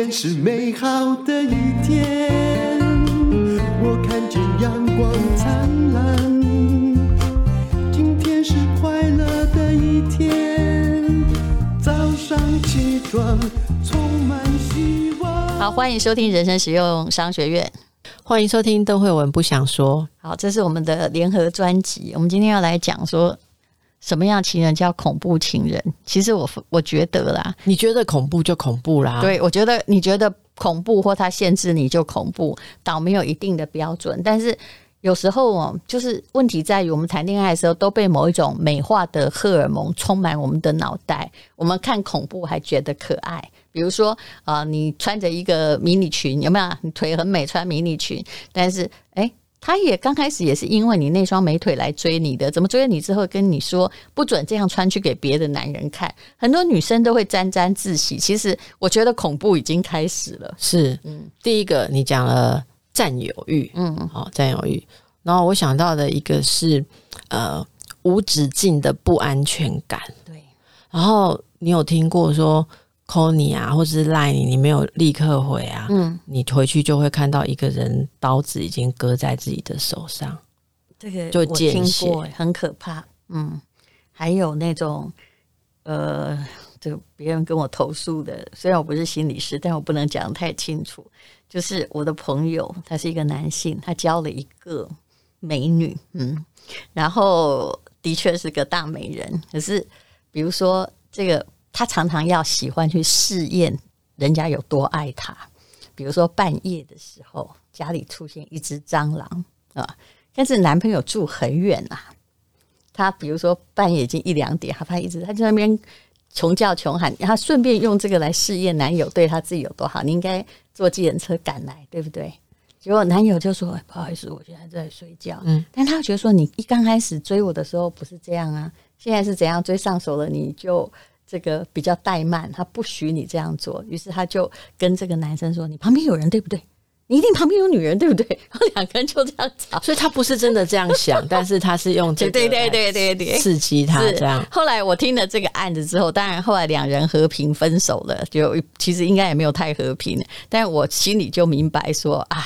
天是美好的一天，我看见阳光灿烂。今天是快乐的一天，早上起床充满希望。好，欢迎收听人生实用商学院，欢迎收听邓慧文不想说。好，这是我们的联合专辑，我们今天要来讲说。什么样情人叫恐怖情人？其实我我觉得啦，你觉得恐怖就恐怖啦。对，我觉得你觉得恐怖或他限制你就恐怖，倒没有一定的标准。但是有时候哦，就是问题在于我们谈恋爱的时候都被某一种美化的荷尔蒙充满我们的脑袋，我们看恐怖还觉得可爱。比如说啊、呃，你穿着一个迷你裙，有没有？你腿很美，穿迷你裙，但是哎。他也刚开始也是因为你那双美腿来追你的，怎么追你之后跟你说不准这样穿去给别的男人看，很多女生都会沾沾自喜。其实我觉得恐怖已经开始了。是，嗯，第一个你讲了占有欲，嗯，好，占有欲。然后我想到的一个是呃无止境的不安全感。对。然后你有听过说？call 你啊，或者是赖你，你没有立刻回啊，嗯，你回去就会看到一个人刀子已经割在自己的手上，这个就见血，很可怕。嗯，还有那种呃，就别人跟我投诉的，虽然我不是心理师，但我不能讲太清楚。就是我的朋友，他是一个男性，他交了一个美女，嗯，然后的确是个大美人，可是比如说这个。他常常要喜欢去试验人家有多爱他，比如说半夜的时候，家里出现一只蟑螂啊，但是男朋友住很远啊，他比如说半夜已经一两点，他怕一直他在那边穷叫穷喊，他顺便用这个来试验男友对他自己有多好。你应该坐计程车赶来，对不对？结果男友就说：“不好意思，我现在在睡觉。”嗯，但他觉得说你一刚开始追我的时候不是这样啊，现在是怎样追上手了，你就。这个比较怠慢，他不许你这样做，于是他就跟这个男生说：“你旁边有人对不对？你一定旁边有女人对不对？” 然后两个人就这样吵，所以他不是真的这样想，但是他是用这个对对对对对刺激他这样。后来我听了这个案子之后，当然后来两人和平分手了，就其实应该也没有太和平，但我心里就明白说啊，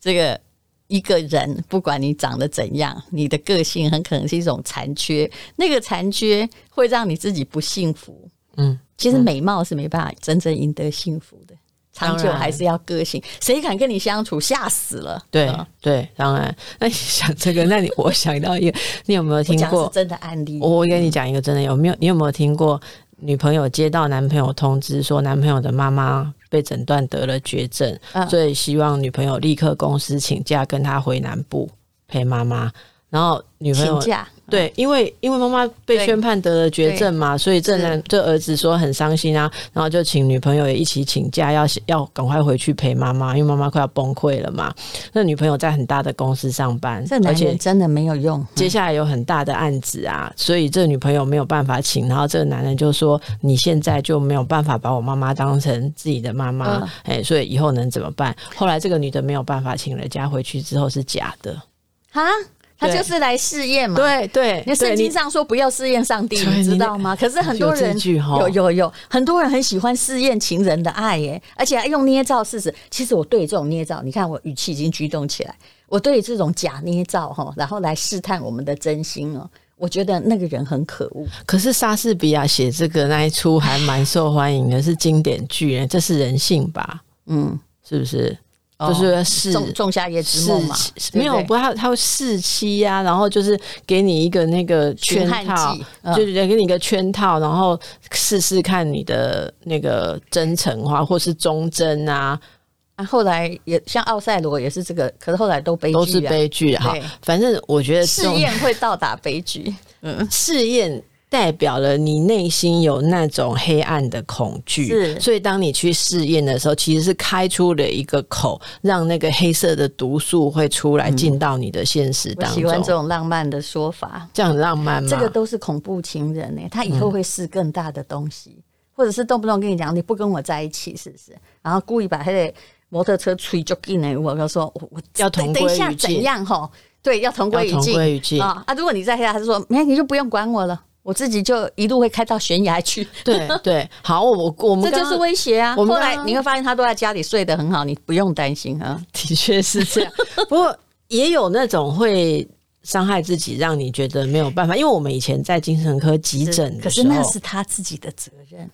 这个。一个人，不管你长得怎样，你的个性很可能是一种残缺，那个残缺会让你自己不幸福。嗯，其实美貌是没办法真正赢得幸福的，长久还是要个性。谁敢跟你相处，吓死了。对对，当然。那你想这个，那你我想到一个，你有没有听过真的案例？我跟你讲一个真的，有没有？你有没有听过？女朋友接到男朋友通知说，男朋友的妈妈被诊断得了绝症，嗯，所以希望女朋友立刻公司请假跟他回南部陪妈妈。然后女朋友请假。对，因为因为妈妈被宣判得了绝症嘛，所以这男这儿子说很伤心啊，然后就请女朋友也一起请假，要要赶快回去陪妈妈，因为妈妈快要崩溃了嘛。那女朋友在很大的公司上班，这男人真的没有用。接下来有很大的案子啊，所以这女朋友没有办法请，然后这个男人就说：“你现在就没有办法把我妈妈当成自己的妈妈，哎、嗯，所以以后能怎么办？”后来这个女的没有办法请了假，回去之后是假的啊。他就是来试验嘛，对对。那圣经上说不要试验上帝，你知道吗？可是很多人有有有，有，很多人很喜欢试验情人的爱耶，而且还用捏造事实。其实我对这种捏造，你看我语气已经激动起来。我对这种假捏造哈，然后来试探我们的真心哦，我觉得那个人很可恶。可是莎士比亚写这个那一出还蛮受欢迎的，是经典剧，这是人性吧？嗯，是不是？就是试仲仲夏夜之梦嘛，没有，不，他他会试期呀，然后就是给你一个那个圈套，嗯、就是给你一个圈套，然后试试看你的那个真诚话或是忠贞啊。啊，后来也像奥赛罗也是这个，可是后来都悲剧、啊，都是悲剧哈。反正我觉得试验会到达悲剧，嗯，试验。代表了你内心有那种黑暗的恐惧，是，所以当你去试验的时候，其实是开出了一个口，让那个黑色的毒素会出来进到你的现实当中。我喜欢这种浪漫的说法，这样很浪漫吗？这个都是恐怖情人呢，他以后会试更大的东西，嗯、或者是动不动跟你讲你不跟我在一起，是不是？然后故意把他的摩托车吹就进来，我就说我我要同归于尽，等一下怎样？吼，对，要同归于尽啊！啊，如果你在下，他就说，那你就不用管我了。我自己就一路会开到悬崖去。对对，好，我我们这就是威胁啊。我们后来你会发现他都在家里睡得很好，你不用担心啊。的确是这样，不过也有那种会伤害自己，让你觉得没有办法。因为我们以前在精神科急诊，可是那是他自己的责任。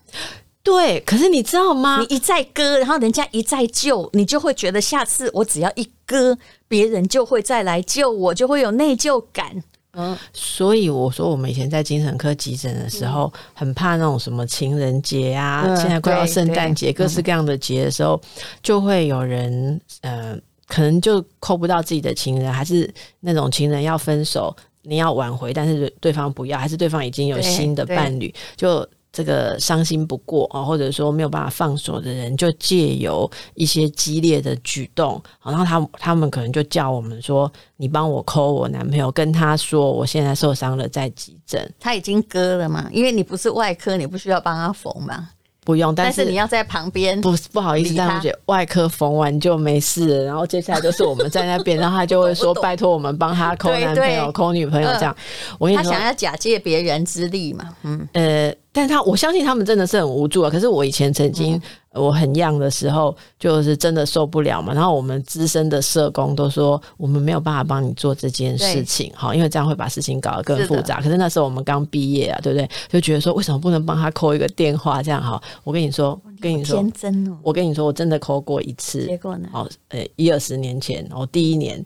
对，可是你知道吗？你一再割，然后人家一再救，你就会觉得下次我只要一割，别人就会再来救我，就会有内疚感。嗯，所以我说，我们以前在精神科急诊的时候，嗯、很怕那种什么情人节啊，嗯、现在快要圣诞节，各式各样的节的时候，嗯、就会有人呃，可能就扣不到自己的情人，还是那种情人要分手，你要挽回，但是对方不要，还是对方已经有新的伴侣，就。这个伤心不过啊，或者说没有办法放手的人，就借由一些激烈的举动，然后他他们可能就叫我们说：“你帮我 call 我男朋友，跟他说我现在受伤了，在急诊。”他已经割了嘛，因为你不是外科，你不需要帮他缝嘛。不用，但是，你要在旁边。不不好意思，但我觉得外科缝完就没事了，然后接下来就是我们在那边，然后他就会说：“ 拜托我们帮他抠男朋友、抠女朋友这样。”我跟你说，他想要假借别人之力嘛，嗯呃。但他，我相信他们真的是很无助啊。可是我以前曾经，我很 young 的时候，就是真的受不了嘛。然后我们资深的社工都说，我们没有办法帮你做这件事情，哈，因为这样会把事情搞得更复杂。可是那时候我们刚毕业啊，对不对？就觉得说，为什么不能帮他扣一个电话？这样哈，我跟你说，跟你说，天真哦。我跟你说，我真的扣过一次。结果呢？哦，呃，一二十年前，我第一年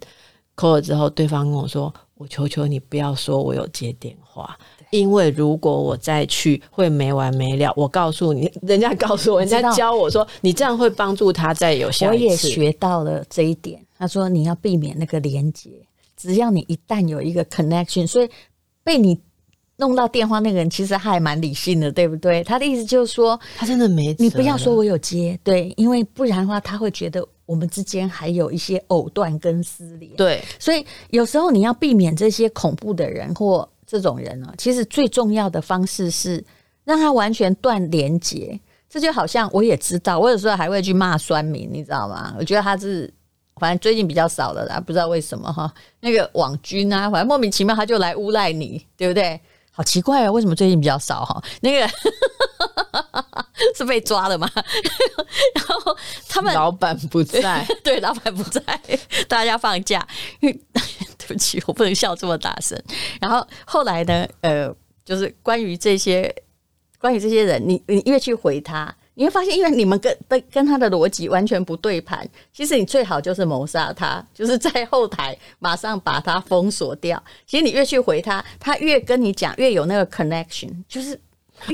扣了之后，对方跟我说：“我求求你不要说我有接电话。”因为如果我再去，会没完没了。我告诉你，人家告诉我，人家教我说，你这样会帮助他再有下一次。我也学到了这一点。他说你要避免那个连接，只要你一旦有一个 connection，所以被你弄到电话那个人其实还蛮理性的，对不对？他的意思就是说，他真的没，你不要说我有接，对，因为不然的话他会觉得我们之间还有一些藕断跟丝连。对，所以有时候你要避免这些恐怖的人或。这种人呢，其实最重要的方式是让他完全断连接。这就好像我也知道，我有时候还会去骂酸民，你知道吗？我觉得他是，反正最近比较少了啦，不知道为什么哈。那个网军啊，反正莫名其妙他就来诬赖你，对不对？好奇怪啊，为什么最近比较少哈？那个 是被抓了吗？然后他们老板不在，对，老板不在，大家放假。对不起，我不能笑这么大声。然后后来呢？呃，就是关于这些，关于这些人，你你越去回他，你会发现，因为你们跟跟跟他的逻辑完全不对盘。其实你最好就是谋杀他，就是在后台马上把他封锁掉。其实你越去回他，他越跟你讲，越有那个 connection，就是。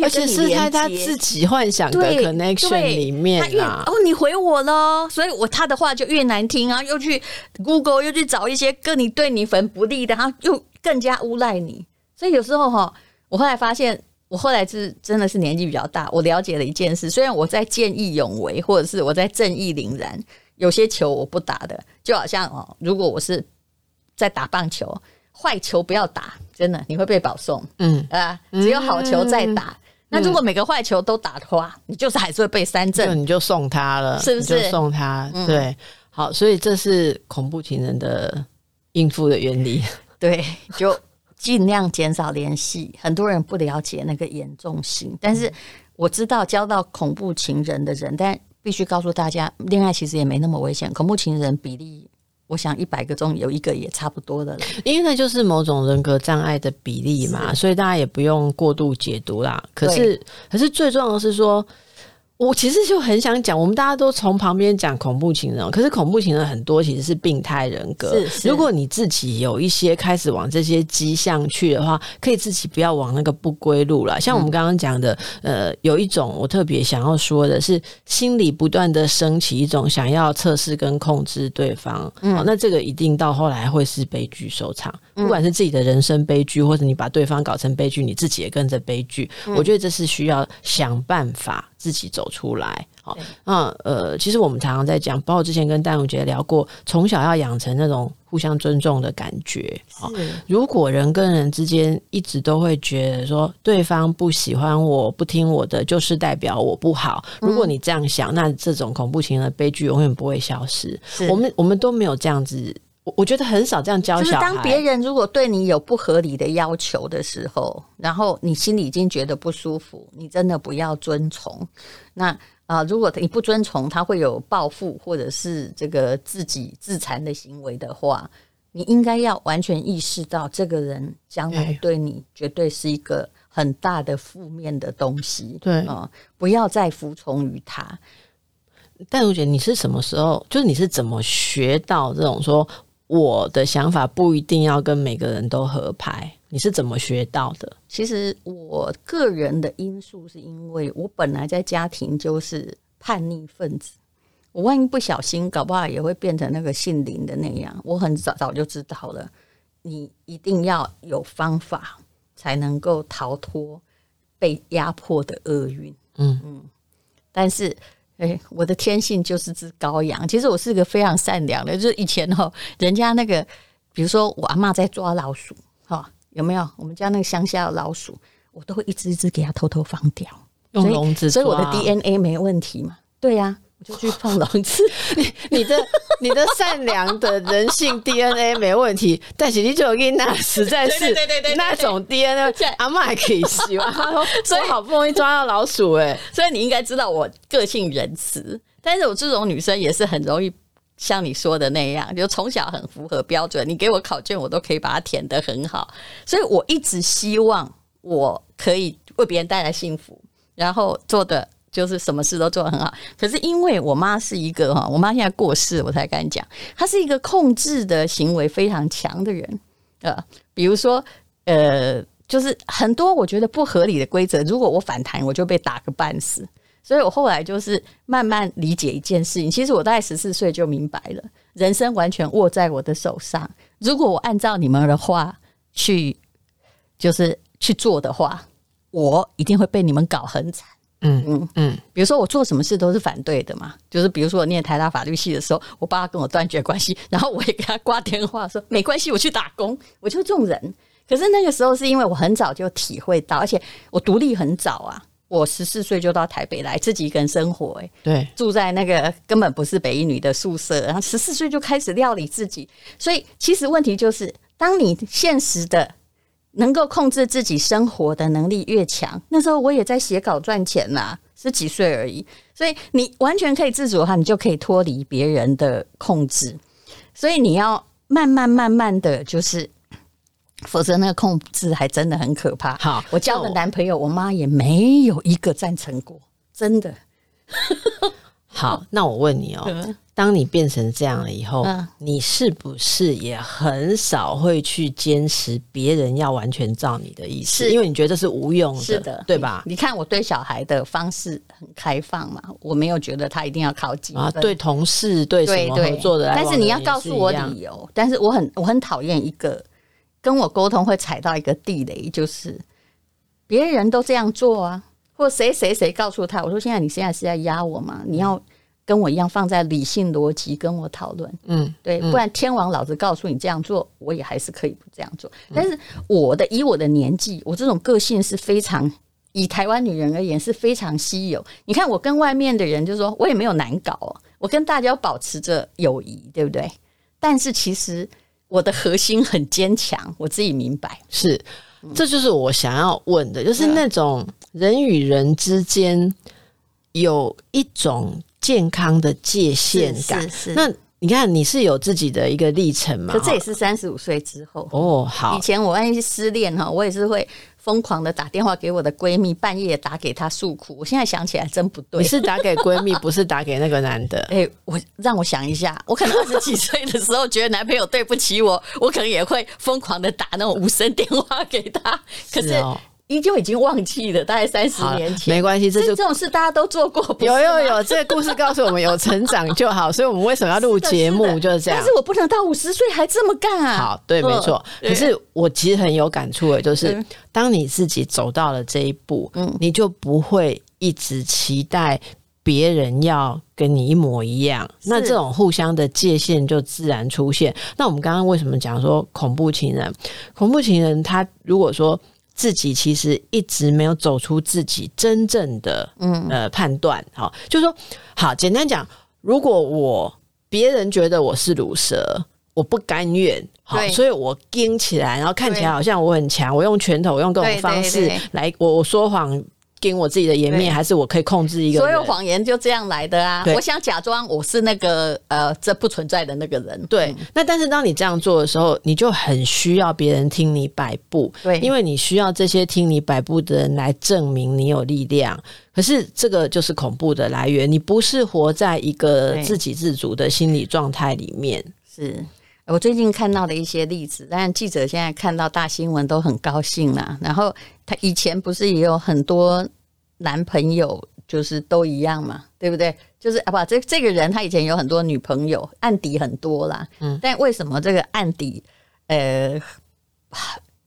而且是在他自己幻想的 connection 里面啊，哦，你回我了，所以我他的话就越难听啊，又去 Google 又去找一些跟你对你很不利的，然后又更加诬赖你。所以有时候哈，我后来发现，我后来是真的是年纪比较大，我了解了一件事，虽然我在见义勇为，或者是我在正义凛然，有些球我不打的，就好像哦，如果我是在打棒球，坏球不要打。真的，你会被保送，嗯啊，只有好球在打。嗯、那如果每个坏球都打的话，嗯、你就是还是会被三振，你就送他了，是不是？送他，对，嗯、好，所以这是恐怖情人的应付的原理。对，就尽量减少联系。很多人不了解那个严重性，但是我知道交到恐怖情人的人，但必须告诉大家，恋爱其实也没那么危险。恐怖情人比例。我想一百个中有一个也差不多的了，因为那就是某种人格障碍的比例嘛，所以大家也不用过度解读啦。可是，可是最重要的是说。我其实就很想讲，我们大家都从旁边讲恐怖情人，可是恐怖情人很多其实是病态人格。是，是如果你自己有一些开始往这些迹象去的话，可以自己不要往那个不归路了。像我们刚刚讲的，嗯、呃，有一种我特别想要说的是，心里不断的升起一种想要测试跟控制对方。嗯，那这个一定到后来会是悲剧收场，不管是自己的人生悲剧，或者你把对方搞成悲剧，你自己也跟着悲剧。嗯、我觉得这是需要想办法。自己走出来，好，那呃，其实我们常常在讲，包括之前跟淡如姐聊过，从小要养成那种互相尊重的感觉。好，如果人跟人之间一直都会觉得说对方不喜欢我，不听我的，就是代表我不好。如果你这样想，那这种恐怖情人的悲剧永远不会消失。我们我们都没有这样子。我我觉得很少这样教小孩。就是当别人如果对你有不合理的要求的时候，然后你心里已经觉得不舒服，你真的不要遵从。那啊、呃，如果你不遵从，他会有报复或者是这个自己自残的行为的话，你应该要完全意识到，这个人将来对你绝对是一个很大的负面的东西。对啊、呃，不要再服从于他。但如姐，你是什么时候？就是你是怎么学到这种说？我的想法不一定要跟每个人都合拍，你是怎么学到的？其实我个人的因素是因为我本来在家庭就是叛逆分子，我万一不小心，搞不好也会变成那个姓林的那样。我很早早就知道了，你一定要有方法才能够逃脱被压迫的厄运。嗯嗯，但是。哎，我的天性就是只羔羊。其实我是个非常善良的，就是以前哈，人家那个，比如说我阿嬷在抓老鼠，哈，有没有？我们家那个乡下的老鼠，我都会一只一只给它偷偷放掉，用笼子，所以我的 DNA 没问题嘛？对呀、啊。就去放狼吃，你你的你的善良的人性 DNA 没问题，但是你就跟那实在是对对对那种 DNA，阿嬷还可以希望，所以好不容易抓到老鼠哎、欸，所以你应该知道我个性仁慈，但是我这种女生也是很容易像你说的那样，就从小很符合标准，你给我考卷我都可以把它填得很好，所以我一直希望我可以为别人带来幸福，然后做的。就是什么事都做得很好，可是因为我妈是一个哈，我妈现在过世，我才敢讲，她是一个控制的行为非常强的人，呃，比如说呃，就是很多我觉得不合理的规则，如果我反弹，我就被打个半死。所以我后来就是慢慢理解一件事情，其实我大概十四岁就明白了，人生完全握在我的手上，如果我按照你们的话去，就是去做的话，我一定会被你们搞很惨。嗯嗯嗯，比如说我做什么事都是反对的嘛，就是比如说我念台大法律系的时候，我爸跟我断绝关系，然后我也给他挂电话说没关系，我去打工，我就这种人。可是那个时候是因为我很早就体会到，而且我独立很早啊，我十四岁就到台北来自己一个人生活，欸，对，住在那个根本不是北一女的宿舍，然后十四岁就开始料理自己，所以其实问题就是，当你现实的。能够控制自己生活的能力越强，那时候我也在写稿赚钱呐，十几岁而已。所以你完全可以自主的话，你就可以脱离别人的控制。所以你要慢慢慢慢的就是，否则那个控制还真的很可怕。好，我交的男朋友，我妈也没有一个赞成过，真的。好，那我问你哦。嗯当你变成这样了以后，嗯、你是不是也很少会去坚持别人要完全照你的意思？是因为你觉得是无用的，是的，对吧？你看我对小孩的方式很开放嘛，我没有觉得他一定要靠近啊。对同事对什么合作的，的，但是你要告诉我理由。但是我很我很讨厌一个跟我沟通会踩到一个地雷，就是别人都这样做啊，或谁谁谁告诉他，我说现在你现在是在压我吗？你要。跟我一样放在理性逻辑跟我讨论，嗯，对，不然天王老子告诉你这样做，我也还是可以不这样做。但是我的以我的年纪，我这种个性是非常以台湾女人而言是非常稀有。你看我跟外面的人就说，我也没有难搞哦，我跟大家保持着友谊，对不对？但是其实我的核心很坚强，我自己明白。是，这就是我想要问的，就是那种人与人之间有一种。健康的界限感，是是是，那你看你是有自己的一个历程嘛？可这也是三十五岁之后哦。好，以前我万一失恋哈，我也是会疯狂的打电话给我的闺蜜，半夜打给她诉苦。我现在想起来真不对，你是打给闺蜜，不是打给那个男的？哎、欸，我让我想一下，我可能 二十几岁的时候觉得男朋友对不起我，我可能也会疯狂的打那种无声电话给他。可 是。依旧已经忘记了，大概三十年前。没关系，这就这种事大家都做过。有有有，这个故事告诉我们有成长就好。所以我们为什么要录节目？就是这样。但是我不能到五十岁还这么干啊！好，对，没错。可是我其实很有感触的，就是当你自己走到了这一步，嗯，你就不会一直期待别人要跟你一模一样。那这种互相的界限就自然出现。那我们刚刚为什么讲说恐怖情人？恐怖情人他如果说。自己其实一直没有走出自己真正的嗯。呃判断，好，就是说好简单讲，如果我别人觉得我是乳蛇，我不甘愿，好，所以我硬起来，然后看起来好像我很强，我用拳头，我用各种方式来，我我说谎。跟我自己的颜面，还是我可以控制一个？所有谎言就这样来的啊！我想假装我是那个呃，这不存在的那个人。对，嗯、那但是当你这样做的时候，你就很需要别人听你摆布。对，因为你需要这些听你摆布的人来证明你有力量。可是这个就是恐怖的来源，你不是活在一个自给自足的心理状态里面。是我最近看到的一些例子，但记者现在看到大新闻都很高兴啦。然后他以前不是也有很多男朋友，就是都一样嘛，对不对？就是啊，不，这这个人他以前有很多女朋友，案底很多啦。嗯，但为什么这个案底，呃？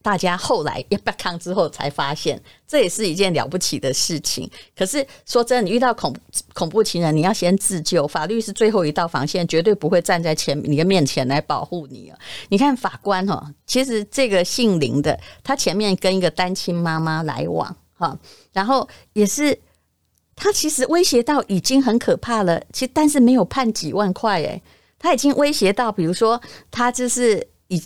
大家后来一被抗之后才发现，这也是一件了不起的事情。可是说真的，你遇到恐恐怖情人，你要先自救，法律是最后一道防线，绝对不会站在前你的面前来保护你。你看法官哈，其实这个姓林的，他前面跟一个单亲妈妈来往哈，然后也是他其实威胁到已经很可怕了，其实但是没有判几万块诶，他已经威胁到，比如说他就是以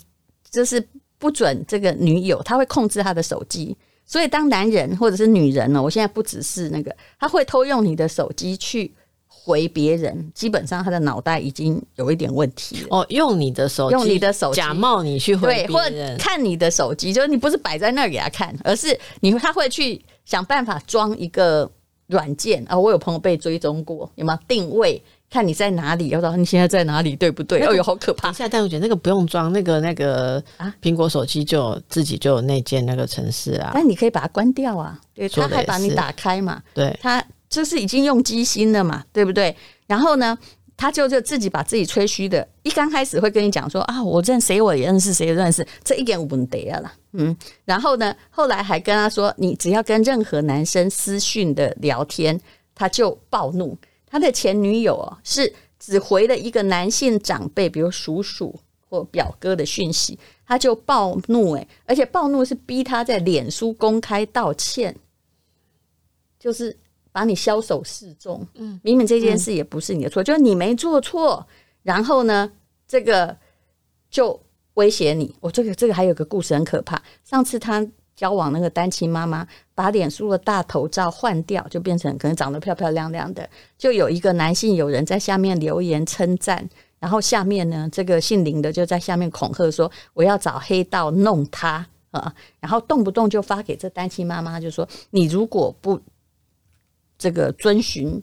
就是。不准这个女友，他会控制他的手机，所以当男人或者是女人呢，我现在不只是那个，他会偷用你的手机去回别人，基本上他的脑袋已经有一点问题了。哦，用你的手机，用你的手机假冒你去回别人，对，或者看你的手机，就是你不是摆在那儿给他看，而是你他会去想办法装一个软件啊、哦。我有朋友被追踪过，有没有定位？看你在哪里，要知道你现在在哪里，对不对？那个、哦哟，好可怕！现在但我觉得那个不用装，那个那个啊，苹果手机就自己就有内建那个城市啊。但你可以把它关掉啊，对，他还把你打开嘛，对，他就是已经用机芯了嘛，对不对？然后呢，他就就自己把自己吹嘘的，一刚开始会跟你讲说啊，我认谁我也认识，谁也认识，这一点问题啊啦，嗯。然后呢，后来还跟他说，你只要跟任何男生私讯的聊天，他就暴怒。他的前女友哦，是只回了一个男性长辈，比如叔叔或表哥的讯息，他就暴怒诶，而且暴怒是逼他在脸书公开道歉，就是把你枭首示众。嗯，明明这件事也不是你的错，就是你没做错，然后呢，这个就威胁你。我这个这个还有个故事很可怕，上次他。交往那个单亲妈妈，把脸书的大头照换掉，就变成可能长得漂漂亮亮的。就有一个男性友人在下面留言称赞，然后下面呢，这个姓林的就在下面恐吓说：“我要找黑道弄他啊！”然后动不动就发给这单亲妈妈，就说：“你如果不这个遵循，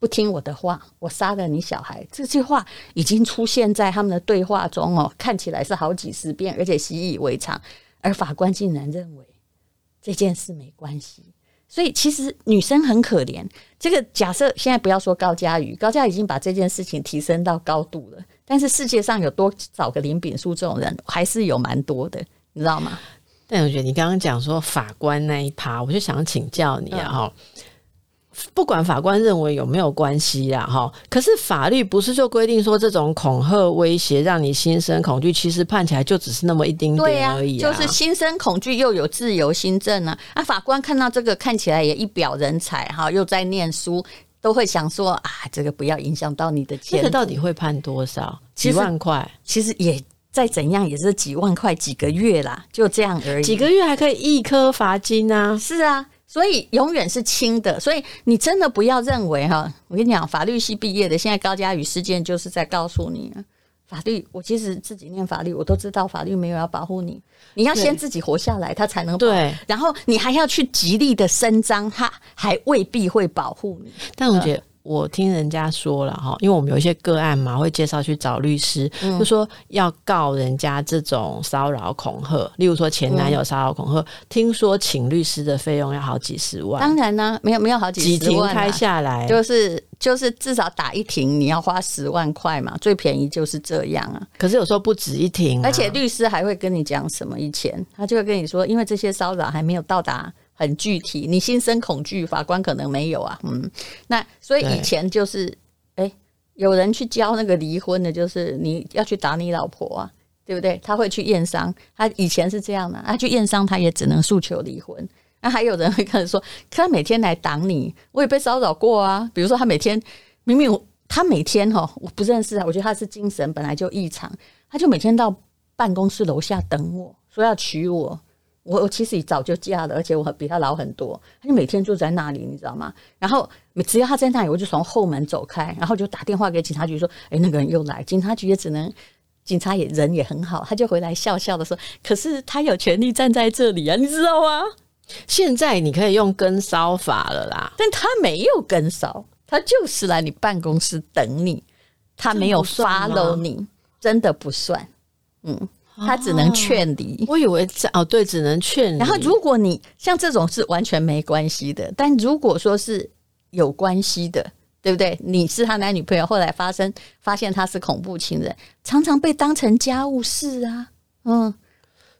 不听我的话，我杀了你小孩。”这句话已经出现在他们的对话中哦，看起来是好几十遍，而且习以为常，而法官竟然认为。这件事没关系，所以其实女生很可怜。这个假设现在不要说高嘉瑜，高嘉瑜已经把这件事情提升到高度了。但是世界上有多少个林炳书这种人，还是有蛮多的，你知道吗？但我觉得你刚刚讲说法官那一趴，我就想请教你啊，哈、嗯。不管法官认为有没有关系啦，哈，可是法律不是就规定说这种恐吓威胁让你心生恐惧，其实判起来就只是那么一丁点而已，啊，就是心生恐惧又有自由心证啊。啊，法官看到这个看起来也一表人才哈，又在念书，都会想说啊，这个不要影响到你的钱。这个到底会判多少？几万块？其实也再怎样也是几万块几个月啦，就这样而已。几个月还可以一颗罚金啊？是啊。所以永远是轻的，所以你真的不要认为哈，我跟你讲，法律系毕业的，现在高嘉宇事件就是在告诉你，法律。我其实自己念法律，我都知道法律没有要保护你，你要先自己活下来，他才能保。对，然后你还要去极力的伸张，他还未必会保护你。但我觉得。我听人家说了哈，因为我们有一些个案嘛，会介绍去找律师，就说要告人家这种骚扰恐吓，例如说前男友骚扰恐吓，听说请律师的费用要好几十万。当然呢，没有没有好几十万，几庭开下来就是就是至少打一庭你要花十万块嘛，最便宜就是这样啊。可是有时候不止一庭，而且律师还会跟你讲什么？以前他就会跟你说，因为这些骚扰还没有到达。很具体，你心生恐惧，法官可能没有啊，嗯，那所以以前就是，哎、欸，有人去教那个离婚的，就是你要去打你老婆啊，对不对？他会去验伤，他以前是这样的，他去验伤，他也只能诉求离婚。那还有人会跟他说，他每天来挡你，我也被骚扰过啊，比如说他每天明明他每天哈，我不认识啊，我觉得他是精神本来就异常，他就每天到办公室楼下等我，说要娶我。我我其实早就嫁了，而且我比他老很多。他就每天坐在那里，你知道吗？然后只要他在那里，我就从后门走开，然后就打电话给警察局说：“哎，那个人又来。”警察局也只能，警察也人也很好，他就回来笑笑的说：“可是他有权利站在这里啊，你知道吗？”现在你可以用跟骚法了啦，但他没有跟骚，他就是来你办公室等你，他没有 follow 你，真的不算，嗯。他只能劝离，我以为这哦，对，只能劝离。然后，如果你像这种是完全没关系的，但如果说是有关系的，对不对？你是他男女朋友，后来发生发现他是恐怖情人，常常被当成家务事啊，嗯，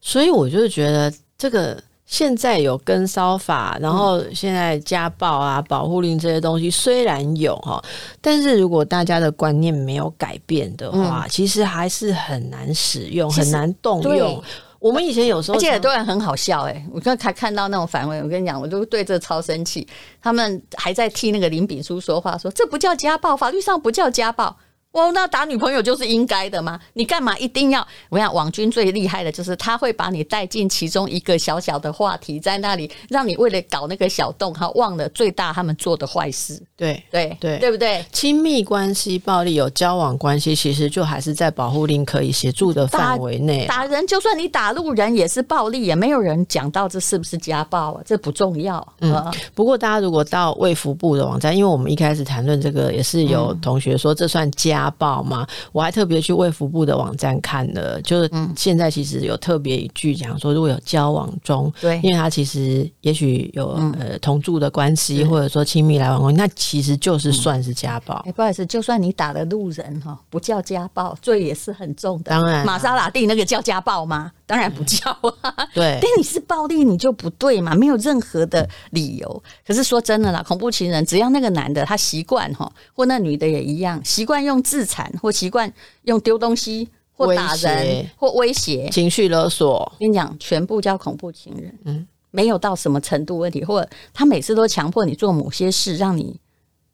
所以我就觉得这个。现在有跟骚法，然后现在家暴啊、保护令这些东西虽然有哈，但是如果大家的观念没有改变的话，嗯、其实还是很难使用，很难动用。我们以前有时候，而且很多人很好笑哎、欸，我刚才看到那种反问，我跟你讲，我就对这超生气。他们还在替那个林炳书说话，说这不叫家暴，法律上不叫家暴。哦，那打女朋友就是应该的吗？你干嘛一定要？我想网军最厉害的就是他会把你带进其中一个小小的话题，在那里让你为了搞那个小洞，哈，忘了最大他们做的坏事。对对对，对不对？亲密关系暴力有交往关系，其实就还是在保护令可以协助的范围内。打人，就算你打路人也是暴力，也没有人讲到这是不是家暴啊？这不重要。嗯，不过大家如果到卫福部的网站，因为我们一开始谈论这个，也是有同学说这算家。家暴吗？我还特别去卫福部的网站看了，就是现在其实有特别一句讲说，如果有交往中，对，因为他其实也许有呃同住的关系，或者说亲密来往关系，那其实就是算是家暴。哎，不好意思，就算你打了路人哈，不叫家暴，罪也是很重的。当然，玛莎拉蒂那个叫家暴吗？当然不叫啊。对，但你是暴力，你就不对嘛，没有任何的理由。可是说真的啦，恐怖情人只要那个男的他习惯哈，或那女的也一样习惯用自残或习惯用丢东西或打人或威胁、情绪勒索，跟你讲，全部叫恐怖情人。嗯，没有到什么程度问题，或者他每次都强迫你做某些事，让你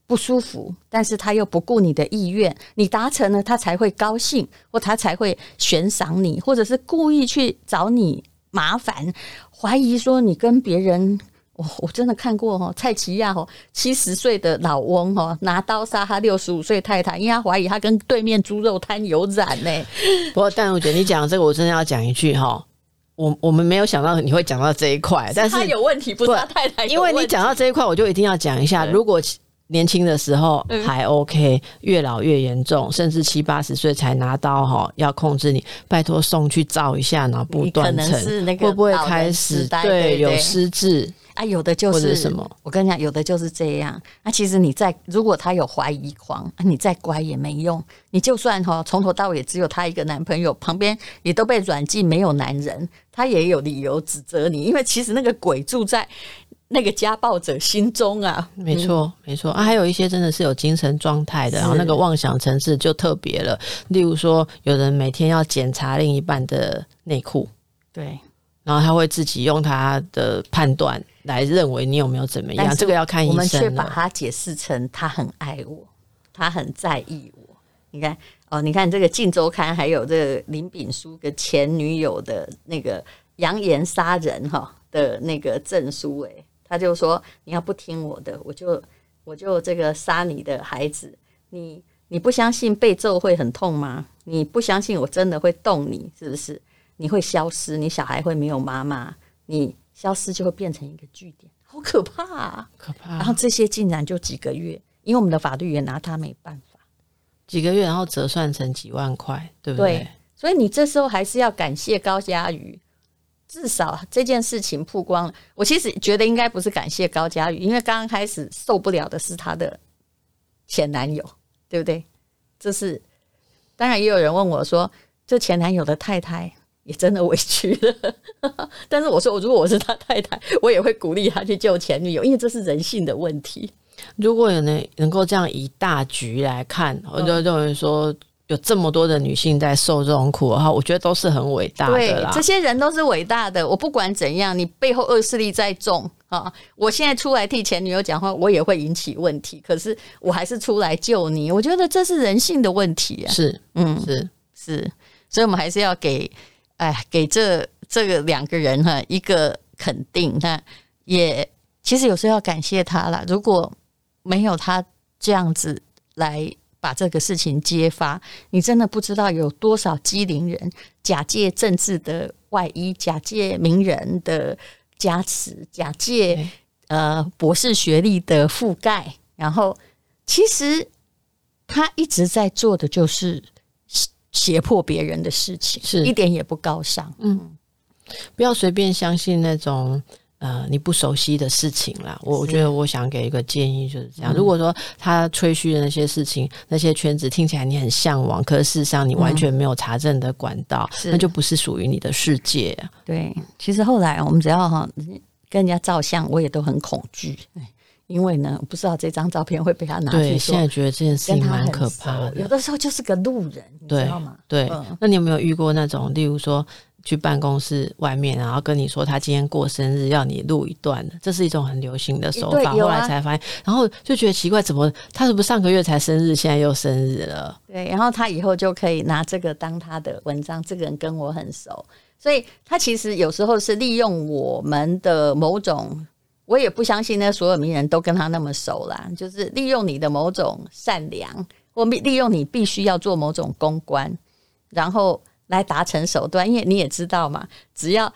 不舒服，但是他又不顾你的意愿，你达成了，他才会高兴，或他才会悬赏你，或者是故意去找你麻烦，怀疑说你跟别人。我我真的看过哈，蔡奇亚哈七十岁的老翁哈拿刀杀他六十五岁太太，因为他怀疑他跟对面猪肉摊有染呢。不过，但我觉得你讲这个，我真的要讲一句哈，我我们没有想到你会讲到这一块，但是他有问题，不是他太太。因为你讲到这一块，我就一定要讲一下，如果年轻的时候还 OK，越老越严重，甚至七八十岁才拿刀哈要控制你，拜托送去照一下脑部断层，会不会开始对有失智？啊，有的就是什么？我跟你讲，有的就是这样。那、啊、其实你在，如果他有怀疑狂，啊、你再乖也没用。你就算哈从头到尾只有他一个男朋友，旁边也都被软禁，没有男人，他也有理由指责你。因为其实那个鬼住在那个家暴者心中啊。没错，没错啊。还有一些真的是有精神状态的，然后那个妄想层次就特别了。例如说，有人每天要检查另一半的内裤，对，然后他会自己用他的判断。来认为你有没有怎么样？这个要看医生。我们却把它解释成他很爱我，他很在意我。你看哦，你看这个《镜周刊》还有这个林炳书跟前女友的那个扬言杀人哈的那个证书，哎，他就说你要不听我的，我就我就这个杀你的孩子。你你不相信被揍会很痛吗？你不相信我真的会动你，是不是？你会消失，你小孩会没有妈妈，你。消失就会变成一个据点，好可怕啊！可怕。然后这些竟然就几个月，因为我们的法律也拿他没办法。几个月，然后折算成几万块，对不对？对。所以你这时候还是要感谢高佳瑜，至少这件事情曝光了。我其实觉得应该不是感谢高嘉瑜，因为刚刚开始受不了的是她的前男友，对不对？这是当然，也有人问我说，这前男友的太太。也真的委屈了，但是我说，如果我是他太太，我也会鼓励他去救前女友，因为这是人性的问题。如果有能能够这样以大局来看，我就认为说，有这么多的女性在受这种苦，哈，我觉得都是很伟大的啦。这些人都是伟大的。我不管怎样，你背后恶势力再重啊，我现在出来替前女友讲话，我也会引起问题。可是我还是出来救你，我觉得这是人性的问题啊。是，嗯，是是。所以我们还是要给哎给这这个两个人哈一个肯定。那也其实有时候要感谢他了，如果没有他这样子来把这个事情揭发，你真的不知道有多少机灵人假借政治的外衣，假借名人的加持，假借呃博士学历的覆盖，然后其实他一直在做的就是胁迫别人的事情，是一点也不高尚。嗯，不要随便相信那种。呃，你不熟悉的事情啦，我我觉得我想给一个建议就是这样。如果说他吹嘘的那些事情、那些圈子听起来你很向往，可是事实上你完全没有查证的管道，那就不是属于你的世界。对，其实后来我们只要哈跟人家照相，我也都很恐惧，因为呢，不知道这张照片会被他拿去。对，现在觉得这件事情蛮可怕的，有的时候就是个路人，你知道吗？对，那你有没有遇过那种，例如说？去办公室外面，然后跟你说他今天过生日，要你录一段，这是一种很流行的手法。后来才发现，然后就觉得奇怪，怎么他是不是上个月才生日，现在又生日了？对，然后他以后就可以拿这个当他的文章。这个人跟我很熟，所以他其实有时候是利用我们的某种，我也不相信那所有名人都跟他那么熟啦，就是利用你的某种善良，或利用你必须要做某种公关，然后。来达成手段，因为你也知道嘛，只要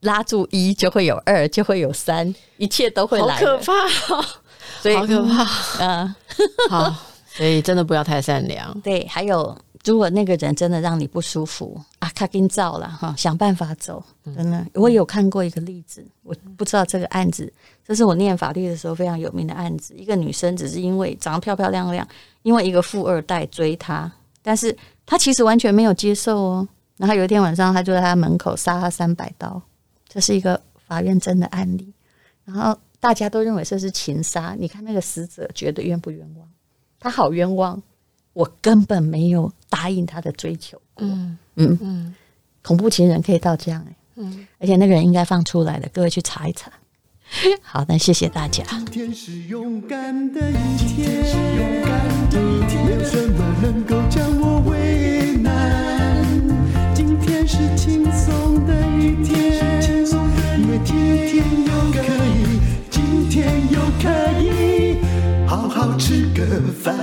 拉住一，就会有二，就会有三，一切都会来。好可怕哦，所以好可怕。嗯，好，所以真的不要太善良。对，还有，如果那个人真的让你不舒服啊，他给你照了哈，想办法走。真的，我有看过一个例子，我不知道这个案子，这是我念法律的时候非常有名的案子。一个女生只是因为长得漂漂亮亮，因为一个富二代追她，但是他其实完全没有接受哦。然后有一天晚上，他就在他门口杀他三百刀，这是一个法院真的案例。然后大家都认为这是情杀，你看那个死者觉得冤不冤枉？他好冤枉，我根本没有答应他的追求。嗯嗯嗯，恐怖情人可以到这样哎，嗯，而且那个人应该放出来的，各位去查一查。好的谢谢大家。今天是勇敢的一天没有什么能够将我为难？今天是轻松的一天因为今天又可以今天又可以好好吃个饭